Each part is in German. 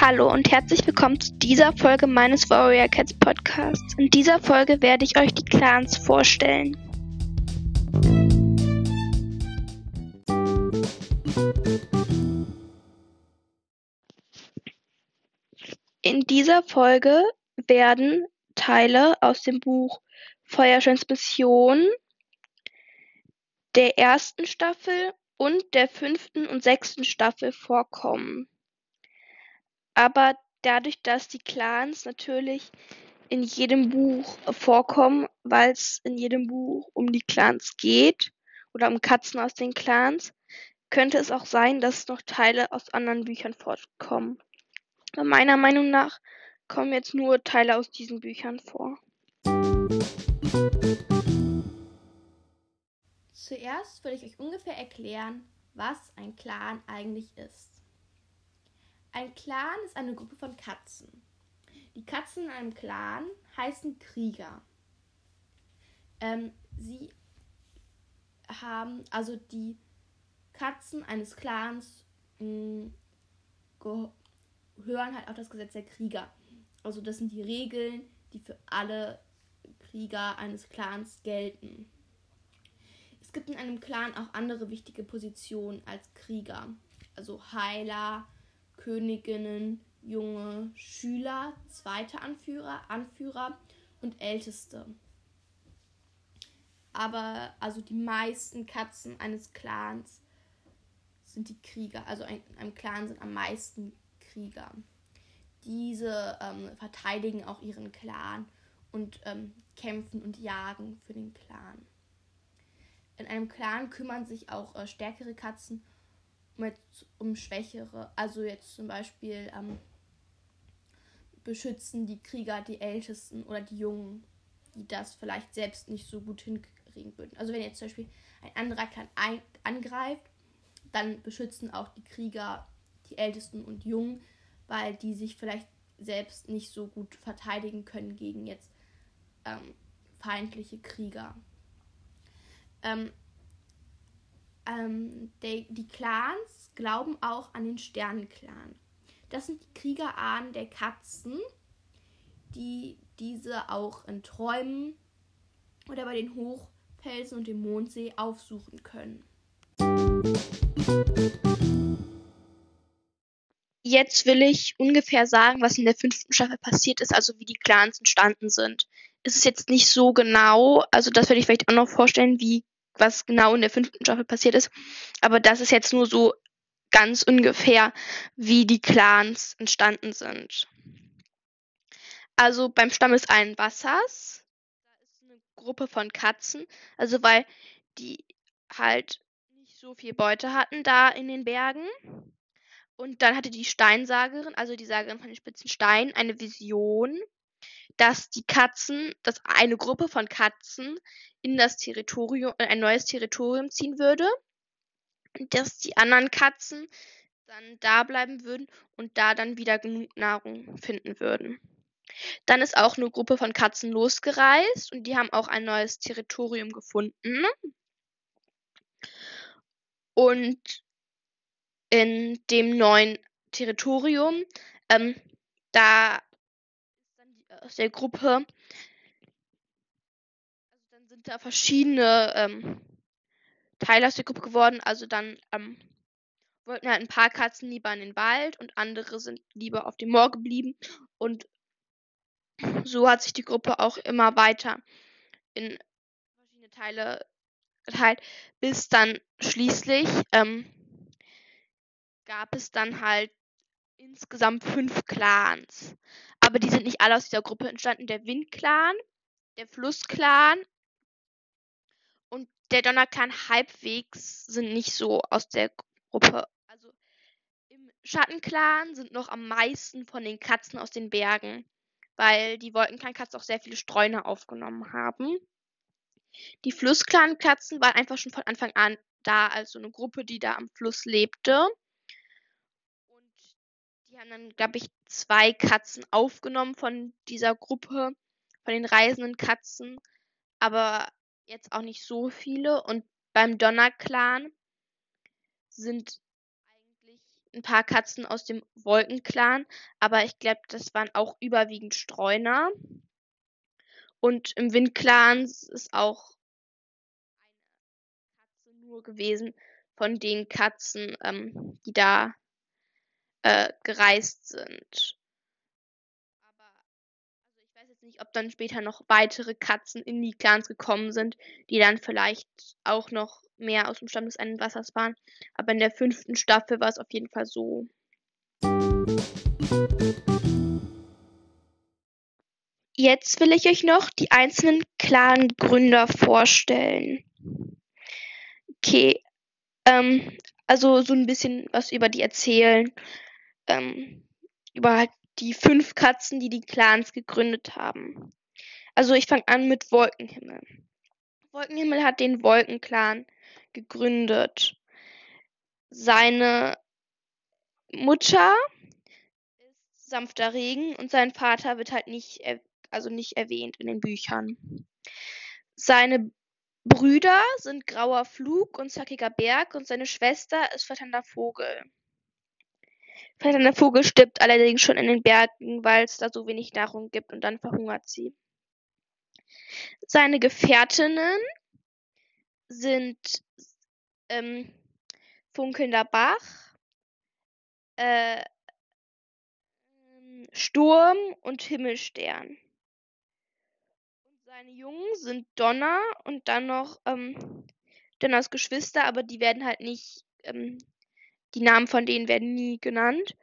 Hallo und herzlich willkommen zu dieser Folge meines Warrior Cats Podcasts. In dieser Folge werde ich euch die Clans vorstellen. In dieser Folge werden Teile aus dem Buch Feuertransmission der ersten Staffel und der fünften und sechsten Staffel vorkommen. Aber dadurch, dass die Clans natürlich in jedem Buch vorkommen, weil es in jedem Buch um die Clans geht oder um Katzen aus den Clans, könnte es auch sein, dass noch Teile aus anderen Büchern vorkommen. Meiner Meinung nach kommen jetzt nur Teile aus diesen Büchern vor. Zuerst will ich euch ungefähr erklären, was ein Clan eigentlich ist. Ein Clan ist eine Gruppe von Katzen. Die Katzen in einem Clan heißen Krieger. Ähm, sie haben, also die Katzen eines Clans mh, gehören halt auf das Gesetz der Krieger. Also das sind die Regeln, die für alle Krieger eines Clans gelten. Es gibt in einem Clan auch andere wichtige Positionen als Krieger. Also Heiler, Königinnen, junge Schüler, zweite Anführer, Anführer und Älteste. Aber also die meisten Katzen eines Clans sind die Krieger. Also in einem Clan sind am meisten Krieger. Diese ähm, verteidigen auch ihren Clan und ähm, kämpfen und jagen für den Clan. In einem Clan kümmern sich auch äh, stärkere Katzen mit, um Schwächere. Also jetzt zum Beispiel ähm, beschützen die Krieger die Ältesten oder die Jungen, die das vielleicht selbst nicht so gut hinkriegen würden. Also wenn jetzt zum Beispiel ein anderer Clan ein angreift, dann beschützen auch die Krieger die Ältesten und Jungen, weil die sich vielleicht selbst nicht so gut verteidigen können gegen jetzt ähm, feindliche Krieger. Ähm, ähm, die, die Clans glauben auch an den Sternenclan. Das sind die Kriegerahnen der Katzen, die diese auch in Träumen oder bei den Hochfelsen und dem Mondsee aufsuchen können. Jetzt will ich ungefähr sagen, was in der fünften Staffel passiert ist, also wie die Clans entstanden sind. Es ist jetzt nicht so genau, also das werde ich vielleicht auch noch vorstellen, wie was genau in der fünften Staffel passiert ist. Aber das ist jetzt nur so ganz ungefähr, wie die Clans entstanden sind. Also beim Stamm des einen Wassers, da ist eine Gruppe von Katzen, also weil die halt nicht so viel Beute hatten da in den Bergen. Und dann hatte die Steinsagerin, also die Sagerin von den spitzen Steinen, eine Vision, dass die Katzen, dass eine Gruppe von Katzen in das Territorium, in ein neues Territorium ziehen würde. Dass die anderen Katzen dann da bleiben würden und da dann wieder genug Nahrung finden würden. Dann ist auch eine Gruppe von Katzen losgereist und die haben auch ein neues Territorium gefunden. Und in dem neuen Territorium, ähm, da aus der Gruppe sind da verschiedene ähm, Teile aus der Gruppe geworden. Also dann ähm, wollten halt ein paar Katzen lieber in den Wald und andere sind lieber auf dem Moor geblieben. Und so hat sich die Gruppe auch immer weiter in verschiedene Teile geteilt, bis dann schließlich ähm, gab es dann halt insgesamt fünf Clans. Aber die sind nicht alle aus dieser Gruppe entstanden. Der Windclan, der Flussclan, der Donnerclan halbwegs sind nicht so aus der Gruppe. Also im Schattenclan sind noch am meisten von den Katzen aus den Bergen, weil die Wolkenclan-Katzen auch sehr viele Streuner aufgenommen haben. Die Flussclan-Katzen waren einfach schon von Anfang an da, also eine Gruppe, die da am Fluss lebte. Haben dann, glaube ich, zwei Katzen aufgenommen von dieser Gruppe, von den reisenden Katzen. Aber jetzt auch nicht so viele. Und beim Donner-Clan sind eigentlich ein paar Katzen aus dem Wolkenclan, aber ich glaube, das waren auch überwiegend Streuner. Und im Windclan ist auch eine Katze nur gewesen von den Katzen, ähm, die da äh, gereist sind. Aber also ich weiß jetzt nicht, ob dann später noch weitere Katzen in die Clans gekommen sind, die dann vielleicht auch noch mehr aus dem Stamm des einen Wassers waren. Aber in der fünften Staffel war es auf jeden Fall so. Jetzt will ich euch noch die einzelnen Clan-Gründer vorstellen. Okay, ähm, also so ein bisschen was über die erzählen. Ähm, über halt die fünf Katzen, die die Clans gegründet haben. Also ich fange an mit Wolkenhimmel. Wolkenhimmel hat den Wolkenclan gegründet. Seine Mutter ist sanfter Regen und sein Vater wird halt nicht also nicht erwähnt in den Büchern. Seine Brüder sind Grauer Flug und Zackiger Berg und seine Schwester ist Flatternder Vogel. Flatternder Vogel stirbt allerdings schon in den Bergen, weil es da so wenig Nahrung gibt und dann verhungert sie. Seine Gefährtinnen sind ähm, Funkelnder Bach, äh, Sturm und Himmelstern. Seine Jungen sind Donner und dann noch ähm, Donners Geschwister, aber die werden halt nicht, ähm, die Namen von denen werden nie genannt.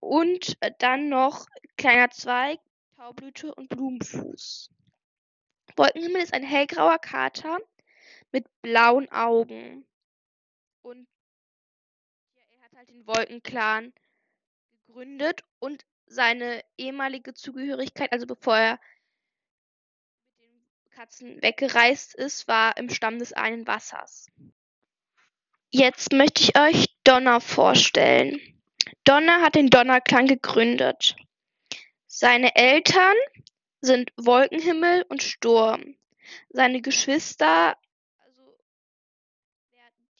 Und äh, dann noch Kleiner Zweig, Taublüte und Blumenfuß. Wolkenhimmel ist ein hellgrauer Kater mit blauen Augen. Und er hat halt den Wolkenclan gegründet und seine ehemalige Zugehörigkeit, also bevor er Katzen weggereist ist, war im Stamm des einen Wassers. Jetzt möchte ich euch Donner vorstellen. Donner hat den Donnerklang gegründet. Seine Eltern sind Wolkenhimmel und Sturm. Seine Geschwister, also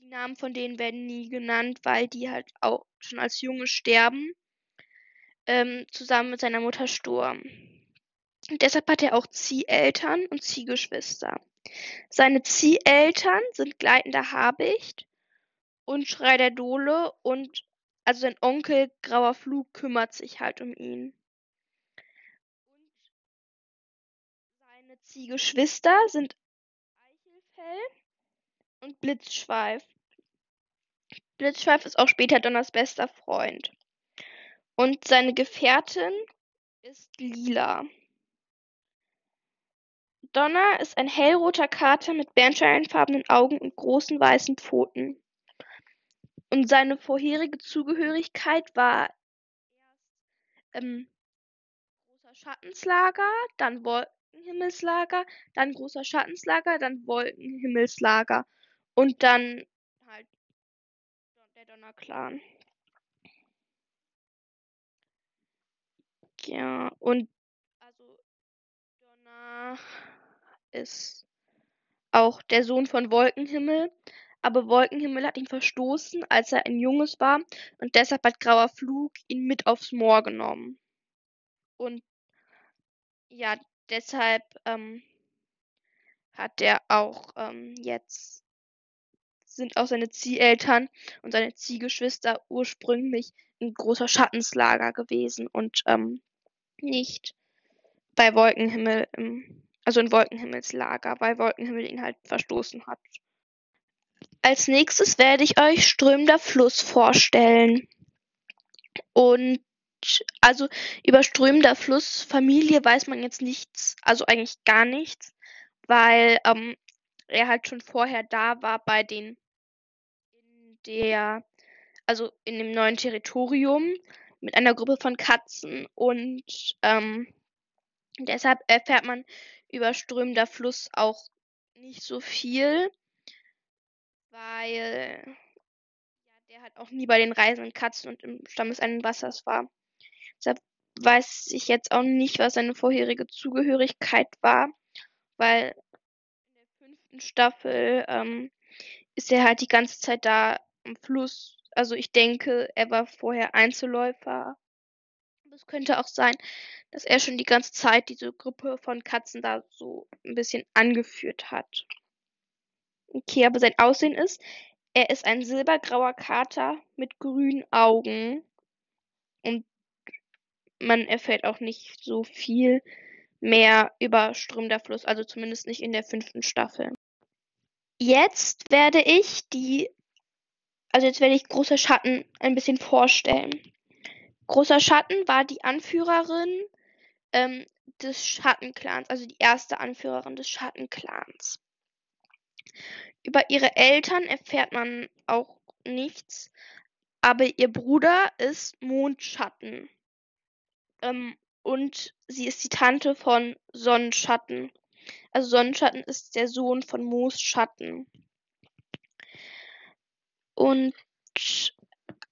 die Namen von denen werden nie genannt, weil die halt auch schon als Junge sterben, ähm, zusammen mit seiner Mutter Sturm. Deshalb hat er auch Zieheltern und Ziehgeschwister. Seine Zieheltern sind Gleitender Habicht und Schrei der Dole und also sein Onkel Grauer Flug kümmert sich halt um ihn. Und seine Ziegeschwister sind Eichelfell und Blitzschweif. Blitzschweif ist auch später Donners bester Freund. Und seine Gefährtin ist Lila. Donner ist ein hellroter Kater mit bernsteinfarbenen Augen und großen weißen Pfoten. Und seine vorherige Zugehörigkeit war ähm, großer Schattenslager, dann Wolkenhimmelslager, dann großer Schattenslager, dann Wolkenhimmelslager und dann halt der Donnerclan. Ja, und also Donner ist auch der Sohn von Wolkenhimmel, aber Wolkenhimmel hat ihn verstoßen, als er ein Junges war, und deshalb hat Grauer Flug ihn mit aufs Moor genommen. Und ja, deshalb ähm, hat er auch ähm, jetzt sind auch seine Zieheltern und seine Ziehgeschwister ursprünglich ein großer Schattenslager gewesen und ähm, nicht bei Wolkenhimmel im also in Wolkenhimmelslager, weil Wolkenhimmel ihn halt verstoßen hat. Als nächstes werde ich euch strömender Fluss vorstellen. Und also über strömender Flussfamilie weiß man jetzt nichts, also eigentlich gar nichts, weil ähm, er halt schon vorher da war bei den in der also in dem neuen Territorium mit einer Gruppe von Katzen und ähm, deshalb erfährt man überströmender Fluss auch nicht so viel, weil ja, der halt auch nie bei den reisenden Katzen und im Stamm des einen Wassers war. Deshalb weiß ich jetzt auch nicht, was seine vorherige Zugehörigkeit war, weil in der fünften Staffel ähm, ist er halt die ganze Zeit da am Fluss also ich denke, er war vorher Einzelläufer. Es könnte auch sein, dass er schon die ganze Zeit diese Gruppe von Katzen da so ein bisschen angeführt hat. Okay, aber sein Aussehen ist, er ist ein silbergrauer Kater mit grünen Augen. Und man erfährt auch nicht so viel mehr über Ström der Fluss, also zumindest nicht in der fünften Staffel. Jetzt werde ich die, also jetzt werde ich Großer Schatten ein bisschen vorstellen. Großer Schatten war die Anführerin ähm, des Schattenclans, also die erste Anführerin des Schattenclans. Über ihre Eltern erfährt man auch nichts, aber ihr Bruder ist Mondschatten. Ähm, und sie ist die Tante von Sonnenschatten. Also Sonnenschatten ist der Sohn von Moosschatten. Und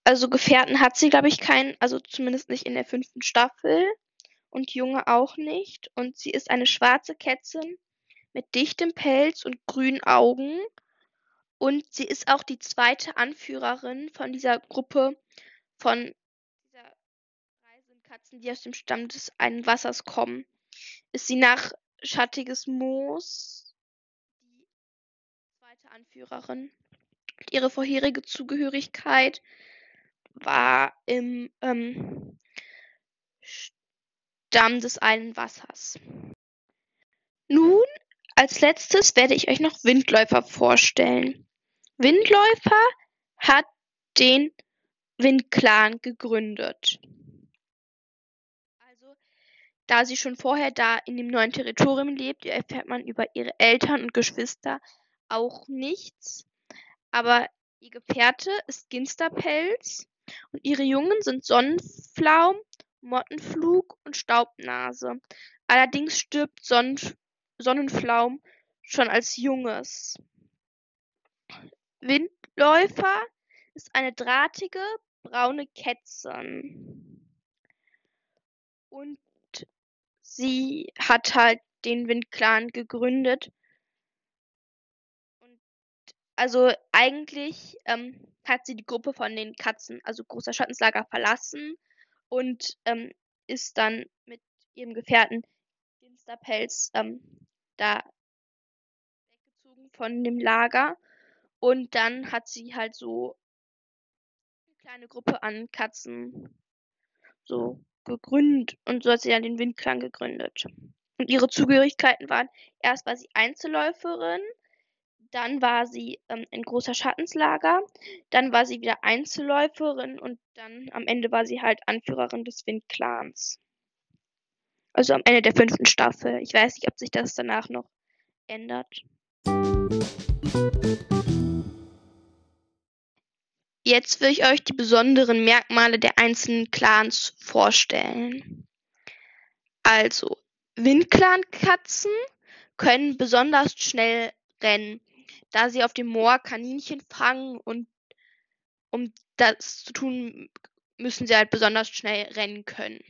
also Gefährten hat sie, glaube ich, keinen, also zumindest nicht in der fünften Staffel. Und Junge auch nicht. Und sie ist eine schwarze Kätzin mit dichtem Pelz und grünen Augen. Und sie ist auch die zweite Anführerin von dieser Gruppe von dieser Katzen, die aus dem Stamm des einen Wassers kommen. Ist sie nach Schattiges Moos die zweite Anführerin. Ihre vorherige Zugehörigkeit war im ähm, Stamm des einen Wassers. Nun, als letztes werde ich euch noch Windläufer vorstellen. Windläufer hat den Windclan gegründet. Also, da sie schon vorher da in dem neuen Territorium lebt, erfährt man über ihre Eltern und Geschwister auch nichts. Aber ihr Gefährte ist Ginsterpelz und ihre Jungen sind Sonnenflaum, Mottenflug und Staubnase. Allerdings stirbt Sonnen Sonnenflaum schon als Junges. Windläufer ist eine drahtige, braune Kätzin. Und sie hat halt den Windclan gegründet. Und also eigentlich ähm, hat sie die Gruppe von den Katzen, also großer Schattenslager, verlassen und ähm, ist dann mit ihrem Gefährten Ginsterpelz ähm, da weggezogen von dem Lager. Und dann hat sie halt so eine kleine Gruppe an Katzen so gegründet und so hat sie dann den Windklang gegründet. Und ihre Zugehörigkeiten waren, erst war sie Einzelläuferin, dann war sie ähm, in großer Schattenslager, dann war sie wieder Einzelläuferin und dann am Ende war sie halt Anführerin des Windclans. Also am Ende der fünften Staffel. Ich weiß nicht, ob sich das danach noch ändert. Jetzt will ich euch die besonderen Merkmale der einzelnen Clans vorstellen. Also, Windclan-Katzen können besonders schnell rennen, da sie auf dem Moor Kaninchen fangen und um das zu tun, müssen sie halt besonders schnell rennen können.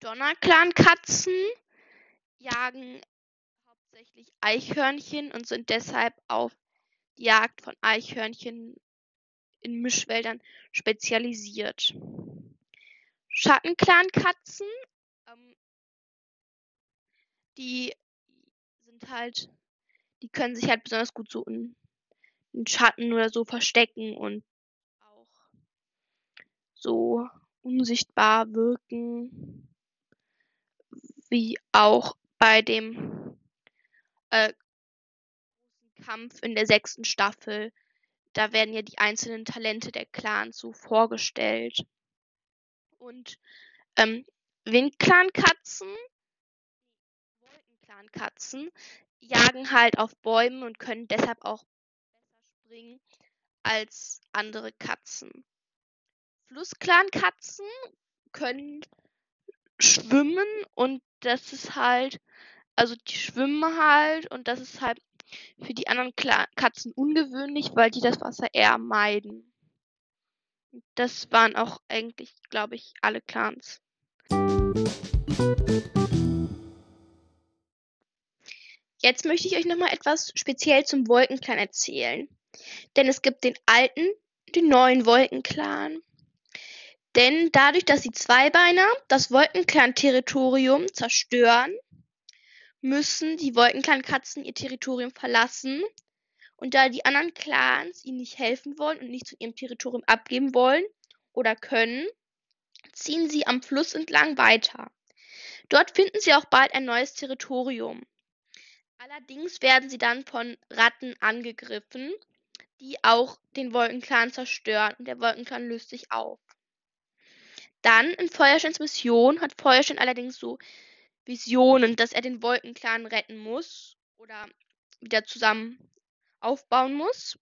Donnerclan-Katzen jagen hauptsächlich Eichhörnchen und sind deshalb auf die Jagd von Eichhörnchen in Mischwäldern spezialisiert. Schattenclan-Katzen, ähm, die sind halt, die können sich halt besonders gut so in, in Schatten oder so verstecken und auch so unsichtbar wirken, wie auch bei dem äh, Kampf in der sechsten Staffel da werden ja die einzelnen Talente der Clans so vorgestellt. Und ähm, Windclan-Katzen, Wolkenclan-Katzen jagen halt auf Bäumen und können deshalb auch besser springen als andere Katzen. Flussclan-Katzen können schwimmen und das ist halt, also die schwimmen halt und das ist halt für die anderen Kla Katzen ungewöhnlich, weil die das Wasser eher meiden. Das waren auch eigentlich, glaube ich, alle Clans. Jetzt möchte ich euch nochmal etwas speziell zum Wolkenclan erzählen. Denn es gibt den alten, den neuen Wolkenclan. Denn dadurch, dass die Zweibeiner das Wolkenclan-Territorium zerstören, müssen die Wolkenclan-Katzen ihr Territorium verlassen. Und da die anderen Clans ihnen nicht helfen wollen und nichts von ihrem Territorium abgeben wollen oder können, ziehen sie am Fluss entlang weiter. Dort finden sie auch bald ein neues Territorium. Allerdings werden sie dann von Ratten angegriffen, die auch den Wolkenclan zerstören und der Wolkenclan löst sich auf. Dann in Feuersteins Mission hat Feuerstein allerdings so Visionen, dass er den Wolkenclan retten muss oder wieder zusammen aufbauen muss.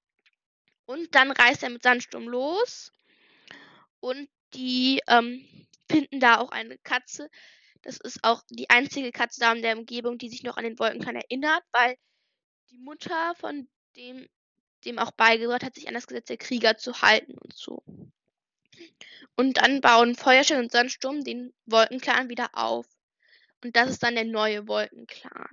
Und dann reist er mit Sandsturm los und die ähm, finden da auch eine Katze. Das ist auch die einzige Katze da in der Umgebung, die sich noch an den Wolkenclan erinnert, weil die Mutter von dem dem auch beigebracht hat, sich an das Gesetz der Krieger zu halten und so. Und dann bauen Feuerstein und Sandsturm den Wolkenclan wieder auf. Und das ist dann der neue Wolkenclan.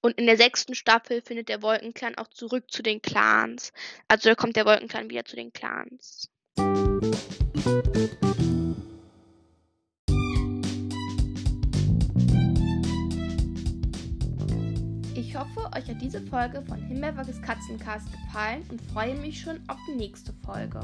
Und in der sechsten Staffel findet der Wolkenclan auch zurück zu den Clans. Also kommt der Wolkenclan wieder zu den Clans. Ich hoffe, euch hat diese Folge von Himmelberges Katzencast gefallen und freue mich schon auf die nächste Folge.